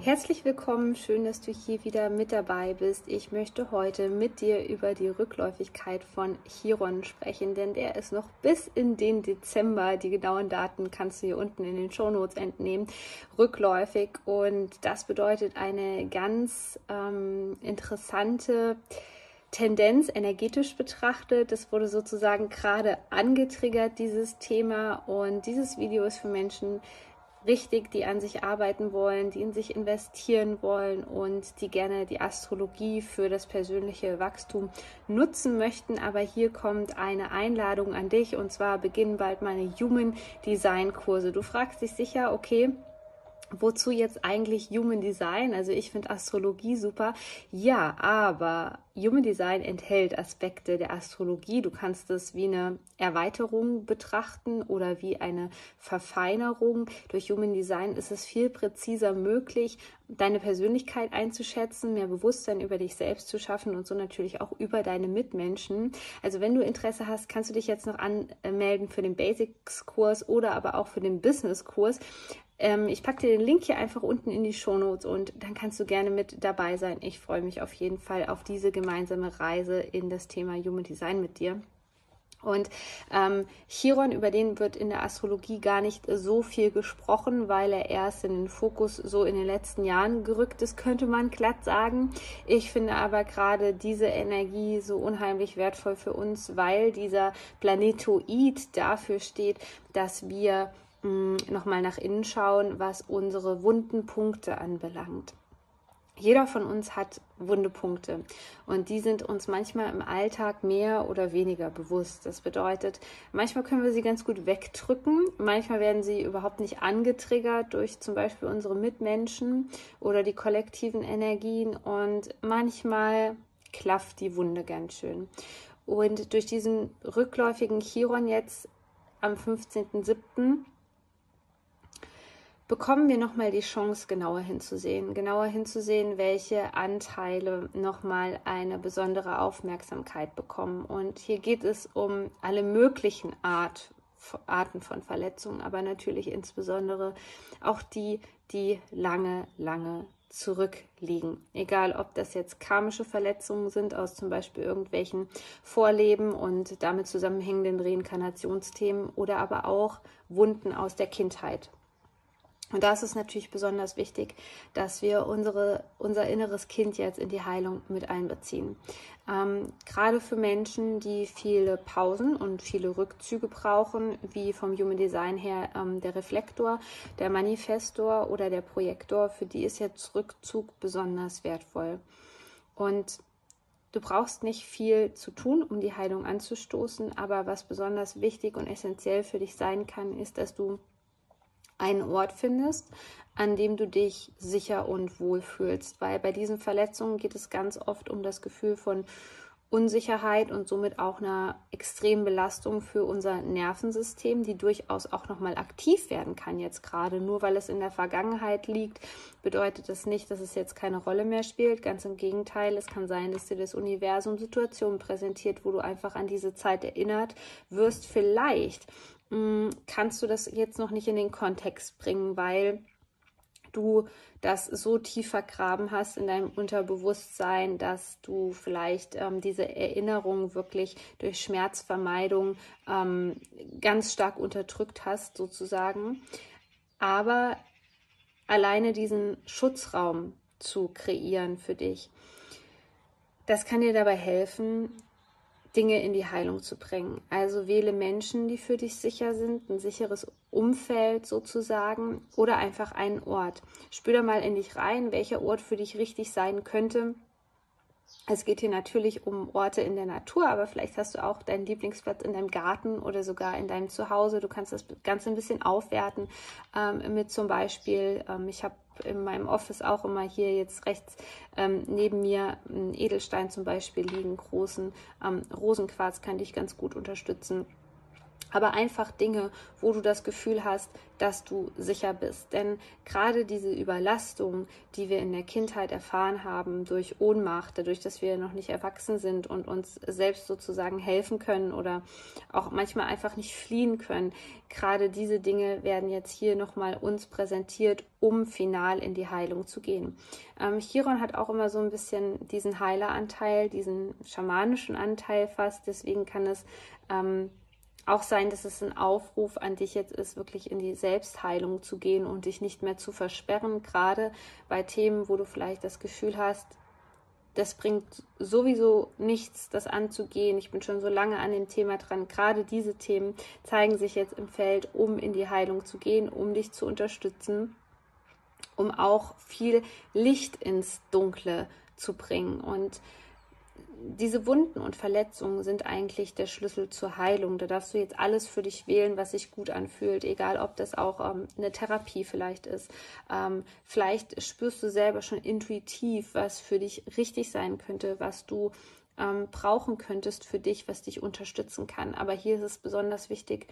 Herzlich willkommen, schön, dass du hier wieder mit dabei bist. Ich möchte heute mit dir über die Rückläufigkeit von Chiron sprechen, denn der ist noch bis in den Dezember, die genauen Daten kannst du hier unten in den Shownotes entnehmen, rückläufig und das bedeutet eine ganz ähm, interessante Tendenz energetisch betrachtet. Das wurde sozusagen gerade angetriggert, dieses Thema und dieses Video ist für Menschen, richtig, die an sich arbeiten wollen, die in sich investieren wollen und die gerne die Astrologie für das persönliche Wachstum nutzen möchten. Aber hier kommt eine Einladung an dich und zwar beginnen bald meine Human Design Kurse. Du fragst dich sicher, okay, Wozu jetzt eigentlich Human Design? Also ich finde Astrologie super. Ja, aber Human Design enthält Aspekte der Astrologie. Du kannst es wie eine Erweiterung betrachten oder wie eine Verfeinerung. Durch Human Design ist es viel präziser möglich, deine Persönlichkeit einzuschätzen, mehr Bewusstsein über dich selbst zu schaffen und so natürlich auch über deine Mitmenschen. Also wenn du Interesse hast, kannst du dich jetzt noch anmelden für den Basics-Kurs oder aber auch für den Business-Kurs. Ähm, ich packe dir den Link hier einfach unten in die Shownotes und dann kannst du gerne mit dabei sein. Ich freue mich auf jeden Fall auf diese gemeinsame Reise in das Thema Human Design mit dir. Und ähm, Chiron, über den wird in der Astrologie gar nicht so viel gesprochen, weil er erst in den Fokus so in den letzten Jahren gerückt ist, könnte man glatt sagen. Ich finde aber gerade diese Energie so unheimlich wertvoll für uns, weil dieser Planetoid dafür steht, dass wir nochmal nach innen schauen, was unsere wunden Punkte anbelangt. Jeder von uns hat wunde Punkte und die sind uns manchmal im Alltag mehr oder weniger bewusst. Das bedeutet, manchmal können wir sie ganz gut wegdrücken, manchmal werden sie überhaupt nicht angetriggert durch zum Beispiel unsere Mitmenschen oder die kollektiven Energien und manchmal klafft die Wunde ganz schön. Und durch diesen rückläufigen Chiron jetzt am 15.07 bekommen wir nochmal die Chance, genauer hinzusehen, genauer hinzusehen, welche Anteile nochmal eine besondere Aufmerksamkeit bekommen. Und hier geht es um alle möglichen Art, Arten von Verletzungen, aber natürlich insbesondere auch die, die lange, lange zurückliegen. Egal, ob das jetzt karmische Verletzungen sind aus zum Beispiel irgendwelchen Vorleben und damit zusammenhängenden Reinkarnationsthemen oder aber auch Wunden aus der Kindheit. Und da ist es natürlich besonders wichtig, dass wir unsere, unser inneres Kind jetzt in die Heilung mit einbeziehen. Ähm, gerade für Menschen, die viele Pausen und viele Rückzüge brauchen, wie vom Human Design her ähm, der Reflektor, der Manifestor oder der Projektor, für die ist jetzt Rückzug besonders wertvoll. Und Du brauchst nicht viel zu tun, um die Heilung anzustoßen, aber was besonders wichtig und essentiell für dich sein kann, ist, dass du einen Ort findest, an dem du dich sicher und wohl fühlst. Weil bei diesen Verletzungen geht es ganz oft um das Gefühl von Unsicherheit und somit auch einer extremen Belastung für unser Nervensystem, die durchaus auch nochmal aktiv werden kann jetzt gerade. Nur weil es in der Vergangenheit liegt, bedeutet das nicht, dass es jetzt keine Rolle mehr spielt. Ganz im Gegenteil, es kann sein, dass dir das Universum Situationen präsentiert, wo du einfach an diese Zeit erinnert wirst. Vielleicht kannst du das jetzt noch nicht in den Kontext bringen, weil du das so tief vergraben hast in deinem Unterbewusstsein, dass du vielleicht ähm, diese Erinnerung wirklich durch Schmerzvermeidung ähm, ganz stark unterdrückt hast, sozusagen. Aber alleine diesen Schutzraum zu kreieren für dich, das kann dir dabei helfen, Dinge in die Heilung zu bringen. Also wähle Menschen, die für dich sicher sind, ein sicheres Umfeld sozusagen oder einfach einen Ort. Spür mal in dich rein, welcher Ort für dich richtig sein könnte. Es geht hier natürlich um Orte in der Natur, aber vielleicht hast du auch deinen Lieblingsplatz in deinem Garten oder sogar in deinem Zuhause. Du kannst das Ganze ein bisschen aufwerten ähm, mit zum Beispiel, ähm, ich habe in meinem Office auch immer hier jetzt rechts ähm, neben mir einen Edelstein zum Beispiel liegen, großen ähm, Rosenquarz kann dich ganz gut unterstützen aber einfach Dinge, wo du das Gefühl hast, dass du sicher bist. Denn gerade diese Überlastung, die wir in der Kindheit erfahren haben durch Ohnmacht, dadurch, dass wir noch nicht erwachsen sind und uns selbst sozusagen helfen können oder auch manchmal einfach nicht fliehen können, gerade diese Dinge werden jetzt hier nochmal uns präsentiert, um final in die Heilung zu gehen. Ähm, Chiron hat auch immer so ein bisschen diesen Heileranteil, diesen schamanischen Anteil fast, deswegen kann es ähm, auch sein, dass es ein Aufruf an dich jetzt ist, wirklich in die Selbstheilung zu gehen und dich nicht mehr zu versperren, gerade bei Themen, wo du vielleicht das Gefühl hast, das bringt sowieso nichts, das anzugehen. Ich bin schon so lange an dem Thema dran. Gerade diese Themen zeigen sich jetzt im Feld, um in die Heilung zu gehen, um dich zu unterstützen, um auch viel Licht ins Dunkle zu bringen. Und diese Wunden und Verletzungen sind eigentlich der Schlüssel zur Heilung. Da darfst du jetzt alles für dich wählen, was sich gut anfühlt, egal ob das auch ähm, eine Therapie vielleicht ist. Ähm, vielleicht spürst du selber schon intuitiv, was für dich richtig sein könnte, was du ähm, brauchen könntest für dich, was dich unterstützen kann. Aber hier ist es besonders wichtig,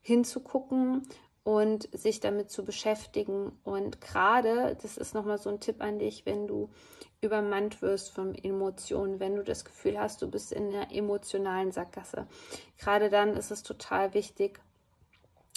hinzugucken und sich damit zu beschäftigen. Und gerade, das ist nochmal so ein Tipp an dich, wenn du übermannt wirst von Emotionen, wenn du das Gefühl hast, du bist in einer emotionalen Sackgasse. Gerade dann ist es total wichtig,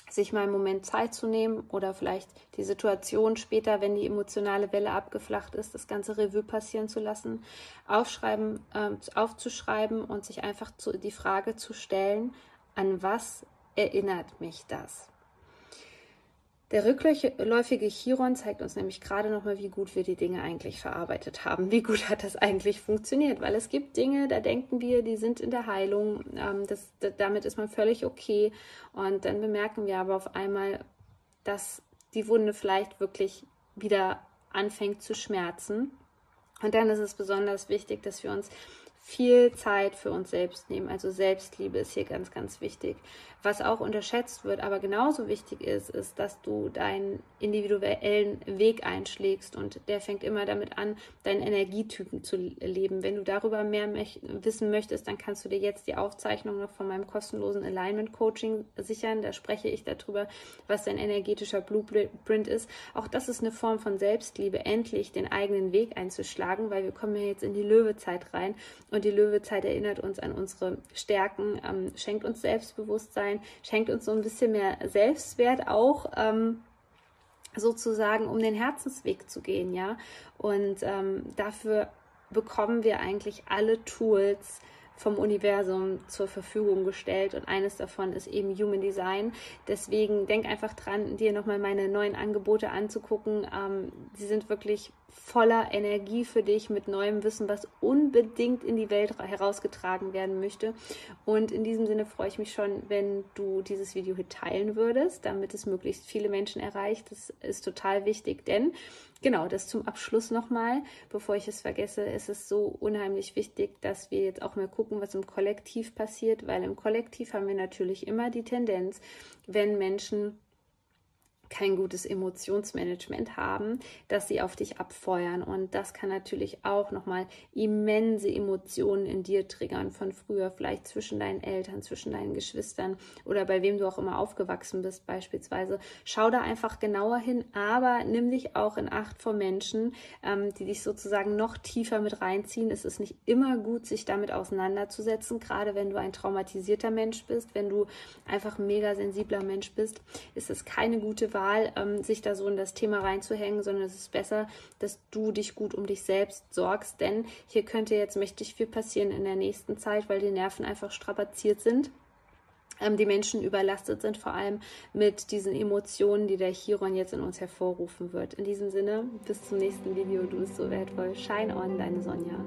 sich mal einen Moment Zeit zu nehmen oder vielleicht die Situation später, wenn die emotionale Welle abgeflacht ist, das ganze Revue passieren zu lassen, aufschreiben, äh, aufzuschreiben und sich einfach zu, die Frage zu stellen, an was erinnert mich das? Der rückläufige Chiron zeigt uns nämlich gerade nochmal, wie gut wir die Dinge eigentlich verarbeitet haben. Wie gut hat das eigentlich funktioniert? Weil es gibt Dinge, da denken wir, die sind in der Heilung. Ähm, das, damit ist man völlig okay. Und dann bemerken wir aber auf einmal, dass die Wunde vielleicht wirklich wieder anfängt zu schmerzen. Und dann ist es besonders wichtig, dass wir uns viel Zeit für uns selbst nehmen. Also Selbstliebe ist hier ganz, ganz wichtig. Was auch unterschätzt wird, aber genauso wichtig ist, ist, dass du deinen individuellen Weg einschlägst und der fängt immer damit an, deinen Energietypen zu leben. Wenn du darüber mehr wissen möchtest, dann kannst du dir jetzt die Aufzeichnung noch von meinem kostenlosen Alignment Coaching sichern. Da spreche ich darüber, was dein energetischer Blueprint ist. Auch das ist eine Form von Selbstliebe, endlich den eigenen Weg einzuschlagen, weil wir kommen ja jetzt in die Löwezeit rein die Löwezeit erinnert uns an unsere Stärken, ähm, schenkt uns Selbstbewusstsein, sein, schenkt uns so ein bisschen mehr Selbstwert auch. Ähm, sozusagen, um den Herzensweg zu gehen, ja. Und ähm, dafür bekommen wir eigentlich alle Tools, vom Universum zur Verfügung gestellt und eines davon ist eben Human Design. Deswegen denk einfach dran, dir nochmal meine neuen Angebote anzugucken. Ähm, sie sind wirklich voller Energie für dich mit neuem Wissen, was unbedingt in die Welt herausgetragen werden möchte. Und in diesem Sinne freue ich mich schon, wenn du dieses Video hier teilen würdest, damit es möglichst viele Menschen erreicht. Das ist total wichtig, denn genau, das zum Abschluss nochmal, bevor ich es vergesse, ist es so unheimlich wichtig, dass wir jetzt auch mal gucken, was im Kollektiv passiert, weil im Kollektiv haben wir natürlich immer die Tendenz, wenn Menschen kein gutes Emotionsmanagement haben, dass sie auf dich abfeuern. Und das kann natürlich auch nochmal immense Emotionen in dir triggern von früher, vielleicht zwischen deinen Eltern, zwischen deinen Geschwistern oder bei wem du auch immer aufgewachsen bist beispielsweise. Schau da einfach genauer hin, aber nimm dich auch in Acht vor Menschen, ähm, die dich sozusagen noch tiefer mit reinziehen. Es ist nicht immer gut, sich damit auseinanderzusetzen, gerade wenn du ein traumatisierter Mensch bist, wenn du einfach ein mega sensibler Mensch bist, ist es keine gute Wahl, ähm, sich da so in das Thema reinzuhängen, sondern es ist besser, dass du dich gut um dich selbst sorgst, denn hier könnte jetzt mächtig viel passieren in der nächsten Zeit, weil die Nerven einfach strapaziert sind ähm, die Menschen überlastet sind, vor allem mit diesen Emotionen, die der Chiron jetzt in uns hervorrufen wird. In diesem Sinne, bis zum nächsten Video. Du bist so wertvoll. Shine on, deine Sonja.